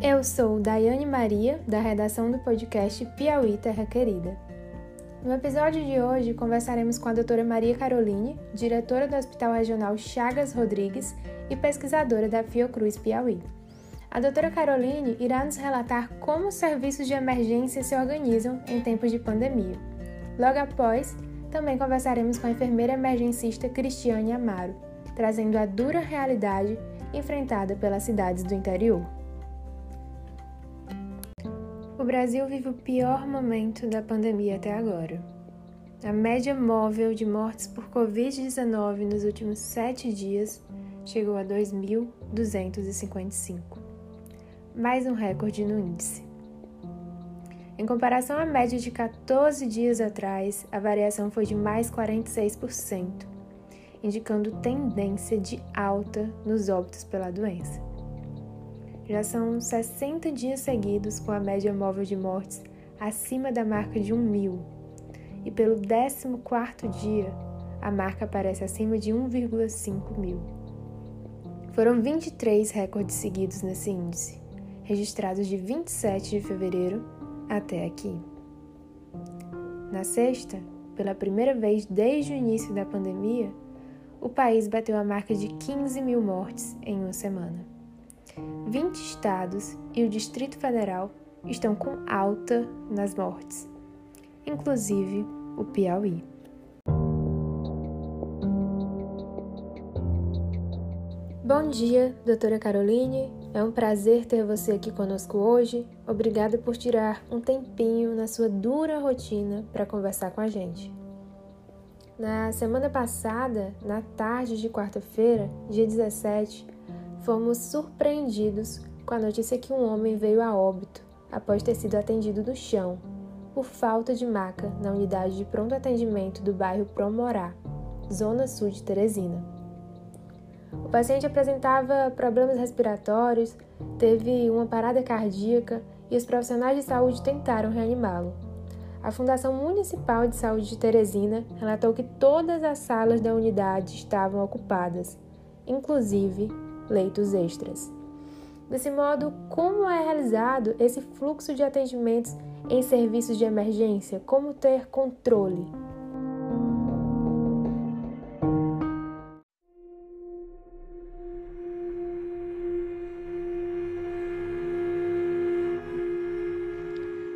Eu sou Daiane Maria, da redação do podcast Piauí Terra Querida. No episódio de hoje, conversaremos com a doutora Maria Caroline, diretora do Hospital Regional Chagas Rodrigues e pesquisadora da Fiocruz Piauí. A doutora Caroline irá nos relatar como os serviços de emergência se organizam em tempos de pandemia. Logo após, também conversaremos com a enfermeira emergencista Cristiane Amaro, trazendo a dura realidade enfrentada pelas cidades do interior. Brasil vive o pior momento da pandemia até agora. A média móvel de mortes por Covid-19 nos últimos sete dias chegou a 2.255, mais um recorde no índice. Em comparação à média de 14 dias atrás, a variação foi de mais 46%, indicando tendência de alta nos óbitos pela doença. Já são 60 dias seguidos com a média móvel de mortes acima da marca de 1 mil, e pelo 14 dia, a marca aparece acima de 1,5 mil. Foram 23 recordes seguidos nesse índice, registrados de 27 de fevereiro até aqui. Na sexta, pela primeira vez desde o início da pandemia, o país bateu a marca de 15 mil mortes em uma semana. 20 estados e o Distrito Federal estão com alta nas mortes, inclusive o Piauí. Bom dia, doutora Caroline. É um prazer ter você aqui conosco hoje. Obrigada por tirar um tempinho na sua dura rotina para conversar com a gente. Na semana passada, na tarde de quarta-feira, dia 17, fomos surpreendidos com a notícia que um homem veio a óbito após ter sido atendido no chão por falta de maca na unidade de pronto atendimento do bairro Promorá, zona sul de Teresina. O paciente apresentava problemas respiratórios, teve uma parada cardíaca e os profissionais de saúde tentaram reanimá-lo. A Fundação Municipal de Saúde de Teresina relatou que todas as salas da unidade estavam ocupadas, inclusive leitos extras. Desse modo, como é realizado esse fluxo de atendimentos em serviços de emergência? Como ter controle?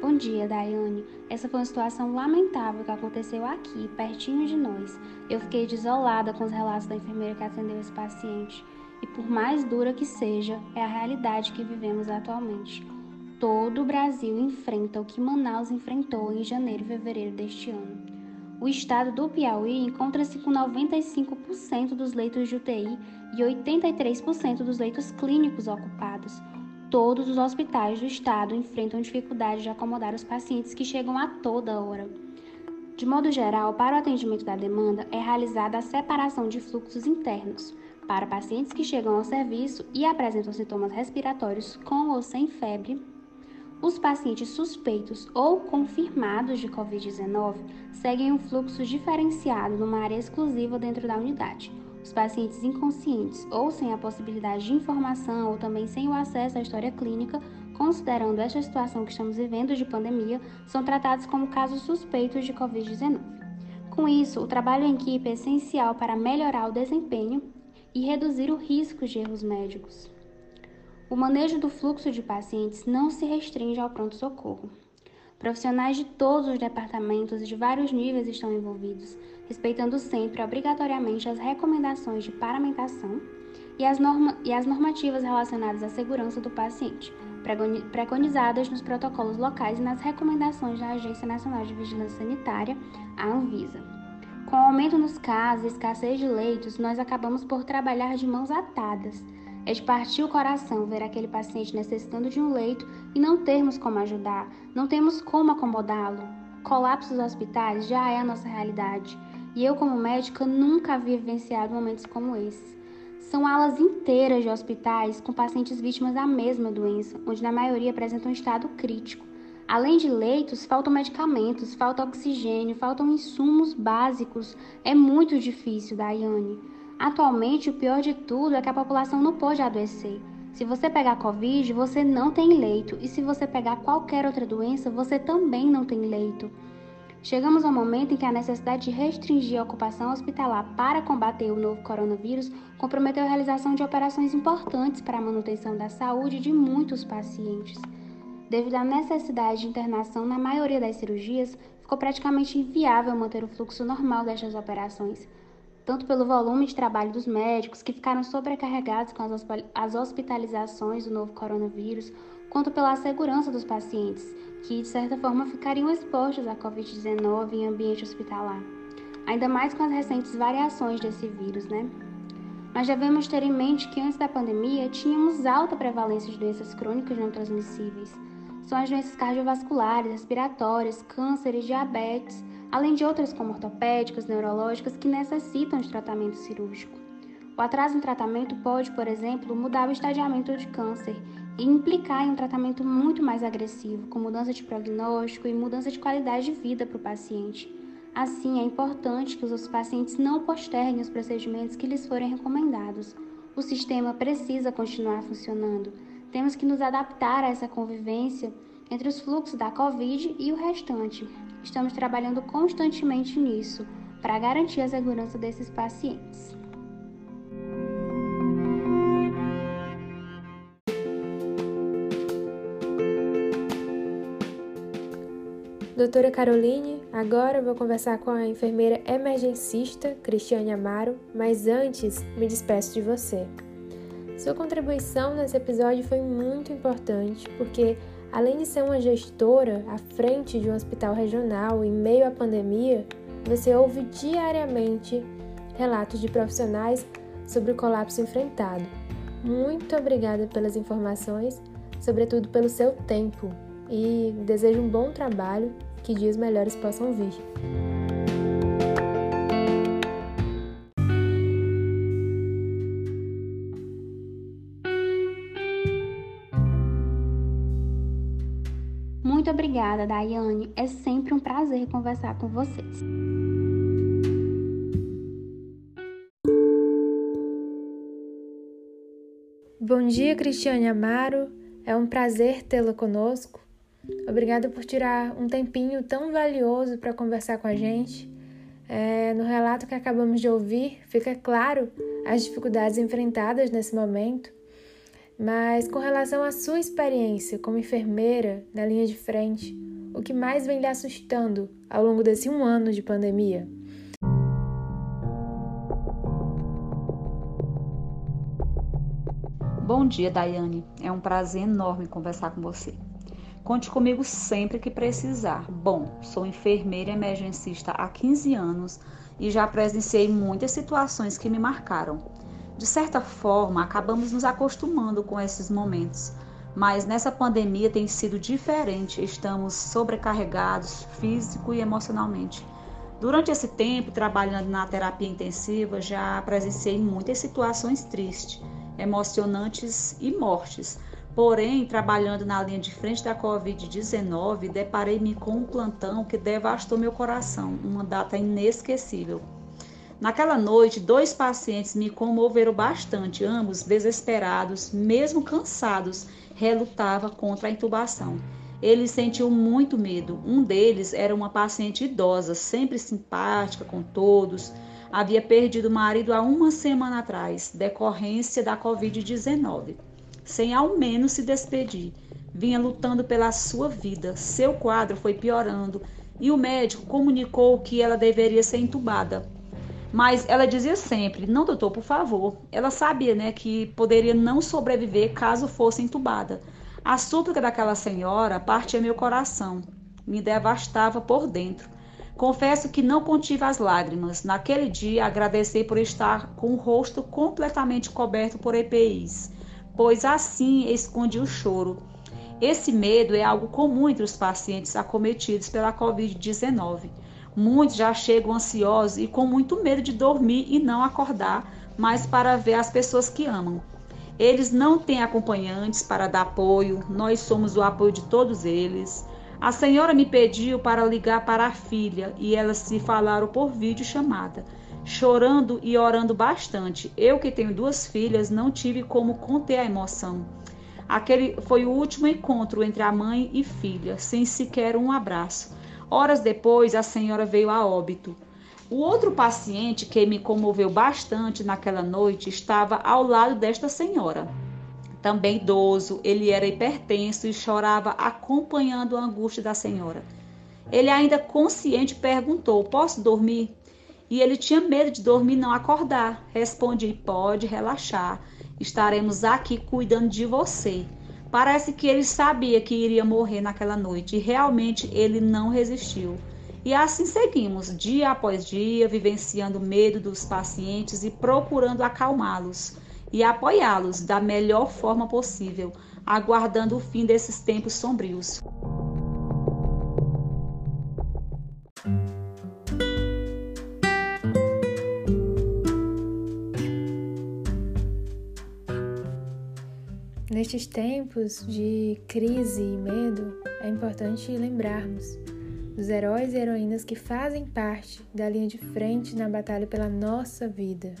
Bom dia, Daiane. Essa foi uma situação lamentável que aconteceu aqui, pertinho de nós. Eu fiquei desolada com os relatos da enfermeira que atendeu esse paciente. E por mais dura que seja, é a realidade que vivemos atualmente. Todo o Brasil enfrenta o que Manaus enfrentou em janeiro e fevereiro deste ano. O estado do Piauí encontra-se com 95% dos leitos de UTI e 83% dos leitos clínicos ocupados Todos os hospitais do estado enfrentam dificuldade de acomodar os pacientes que chegam a toda hora. De modo geral, para o atendimento da demanda é realizada a separação de fluxos internos para pacientes que chegam ao serviço e apresentam sintomas respiratórios com ou sem febre. Os pacientes suspeitos ou confirmados de Covid-19 seguem um fluxo diferenciado numa área exclusiva dentro da unidade os pacientes inconscientes ou sem a possibilidade de informação ou também sem o acesso à história clínica, considerando esta situação que estamos vivendo de pandemia, são tratados como casos suspeitos de Covid-19. Com isso, o trabalho em equipe é essencial para melhorar o desempenho e reduzir o risco de erros médicos. O manejo do fluxo de pacientes não se restringe ao pronto-socorro. Profissionais de todos os departamentos e de vários níveis estão envolvidos, respeitando sempre obrigatoriamente as recomendações de paramentação e as, norma e as normativas relacionadas à segurança do paciente, preconizadas nos protocolos locais e nas recomendações da Agência Nacional de Vigilância Sanitária, a Anvisa. Com o aumento nos casos e escassez de leitos, nós acabamos por trabalhar de mãos atadas. É de partir o coração ver aquele paciente necessitando de um leito e não termos como ajudar, não temos como acomodá-lo. Colapso dos hospitais já é a nossa realidade. E eu, como médica, nunca havia vivenciado momentos como esses. São alas inteiras de hospitais com pacientes vítimas da mesma doença, onde na maioria apresentam um estado crítico. Além de leitos, faltam medicamentos, falta oxigênio, faltam insumos básicos. É muito difícil, Daiane. Atualmente, o pior de tudo é que a população não pode adoecer. Se você pegar Covid, você não tem leito, e se você pegar qualquer outra doença, você também não tem leito. Chegamos ao momento em que a necessidade de restringir a ocupação hospitalar para combater o novo coronavírus comprometeu a realização de operações importantes para a manutenção da saúde de muitos pacientes. Devido à necessidade de internação na maioria das cirurgias, ficou praticamente inviável manter o fluxo normal destas operações, tanto pelo volume de trabalho dos médicos, que ficaram sobrecarregados com as hospitalizações do novo coronavírus, quanto pela segurança dos pacientes, que de certa forma ficariam expostos à Covid-19 em ambiente hospitalar. Ainda mais com as recentes variações desse vírus, né? Mas devemos ter em mente que antes da pandemia tínhamos alta prevalência de doenças crônicas não transmissíveis. São as doenças cardiovasculares, respiratórias, câncer e diabetes além de outras como ortopédicas, neurológicas que necessitam de tratamento cirúrgico. O atraso no tratamento pode, por exemplo, mudar o estadiamento de câncer e implicar em um tratamento muito mais agressivo, com mudança de prognóstico e mudança de qualidade de vida para o paciente. Assim, é importante que os pacientes não posterguem os procedimentos que lhes forem recomendados. O sistema precisa continuar funcionando. Temos que nos adaptar a essa convivência entre os fluxos da Covid e o restante. Estamos trabalhando constantemente nisso para garantir a segurança desses pacientes. Doutora Caroline, agora vou conversar com a enfermeira emergencista Cristiane Amaro, mas antes me despeço de você. Sua contribuição nesse episódio foi muito importante porque Além de ser uma gestora à frente de um hospital regional em meio à pandemia, você ouve diariamente relatos de profissionais sobre o colapso enfrentado. Muito obrigada pelas informações, sobretudo pelo seu tempo, e desejo um bom trabalho, que dias melhores possam vir. Obrigada, Daiane. É sempre um prazer conversar com vocês. Bom dia, Cristiane Amaro. É um prazer tê-la conosco. Obrigada por tirar um tempinho tão valioso para conversar com a gente. É, no relato que acabamos de ouvir, fica claro as dificuldades enfrentadas nesse momento mas com relação à sua experiência como enfermeira na linha de frente, o que mais vem lhe assustando ao longo desse um ano de pandemia? Bom dia, Daiane. É um prazer enorme conversar com você. Conte comigo sempre que precisar. Bom, sou enfermeira emergencista há 15 anos e já presenciei muitas situações que me marcaram de certa forma, acabamos nos acostumando com esses momentos, mas nessa pandemia tem sido diferente. Estamos sobrecarregados físico e emocionalmente. Durante esse tempo, trabalhando na terapia intensiva, já presenciei muitas situações tristes, emocionantes e mortes. Porém, trabalhando na linha de frente da Covid-19, deparei-me com um plantão que devastou meu coração, uma data inesquecível. Naquela noite, dois pacientes me comoveram bastante, ambos desesperados, mesmo cansados, relutava contra a intubação. Eles sentiam muito medo. Um deles era uma paciente idosa, sempre simpática com todos. Havia perdido o marido há uma semana atrás, decorrência da Covid-19, sem ao menos se despedir. Vinha lutando pela sua vida. Seu quadro foi piorando e o médico comunicou que ela deveria ser entubada mas ela dizia sempre: "Não, doutor, por favor". Ela sabia, né, que poderia não sobreviver caso fosse entubada. A súplica daquela senhora partia meu coração, me devastava por dentro. Confesso que não contive as lágrimas. Naquele dia agradeci por estar com o rosto completamente coberto por EPIs, pois assim esconde o choro. Esse medo é algo comum entre os pacientes acometidos pela Covid-19. Muitos já chegam ansiosos e com muito medo de dormir e não acordar, mas para ver as pessoas que amam. Eles não têm acompanhantes para dar apoio, nós somos o apoio de todos eles. A senhora me pediu para ligar para a filha e elas se falaram por vídeo chamada. chorando e orando bastante. Eu que tenho duas filhas, não tive como conter a emoção. Aquele foi o último encontro entre a mãe e filha, sem sequer um abraço. Horas depois, a senhora veio a óbito. O outro paciente que me comoveu bastante naquela noite estava ao lado desta senhora. Também idoso, ele era hipertenso e chorava acompanhando a angústia da senhora. Ele, ainda consciente, perguntou: Posso dormir? E ele tinha medo de dormir e não acordar. Respondi: Pode relaxar. Estaremos aqui cuidando de você. Parece que ele sabia que iria morrer naquela noite e realmente ele não resistiu. E assim seguimos, dia após dia, vivenciando o medo dos pacientes e procurando acalmá-los e apoiá-los da melhor forma possível, aguardando o fim desses tempos sombrios. Nestes tempos de crise e medo, é importante lembrarmos dos heróis e heroínas que fazem parte da linha de frente na batalha pela nossa vida.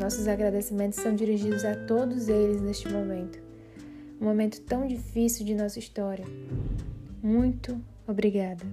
Nossos agradecimentos são dirigidos a todos eles neste momento, um momento tão difícil de nossa história. Muito obrigada.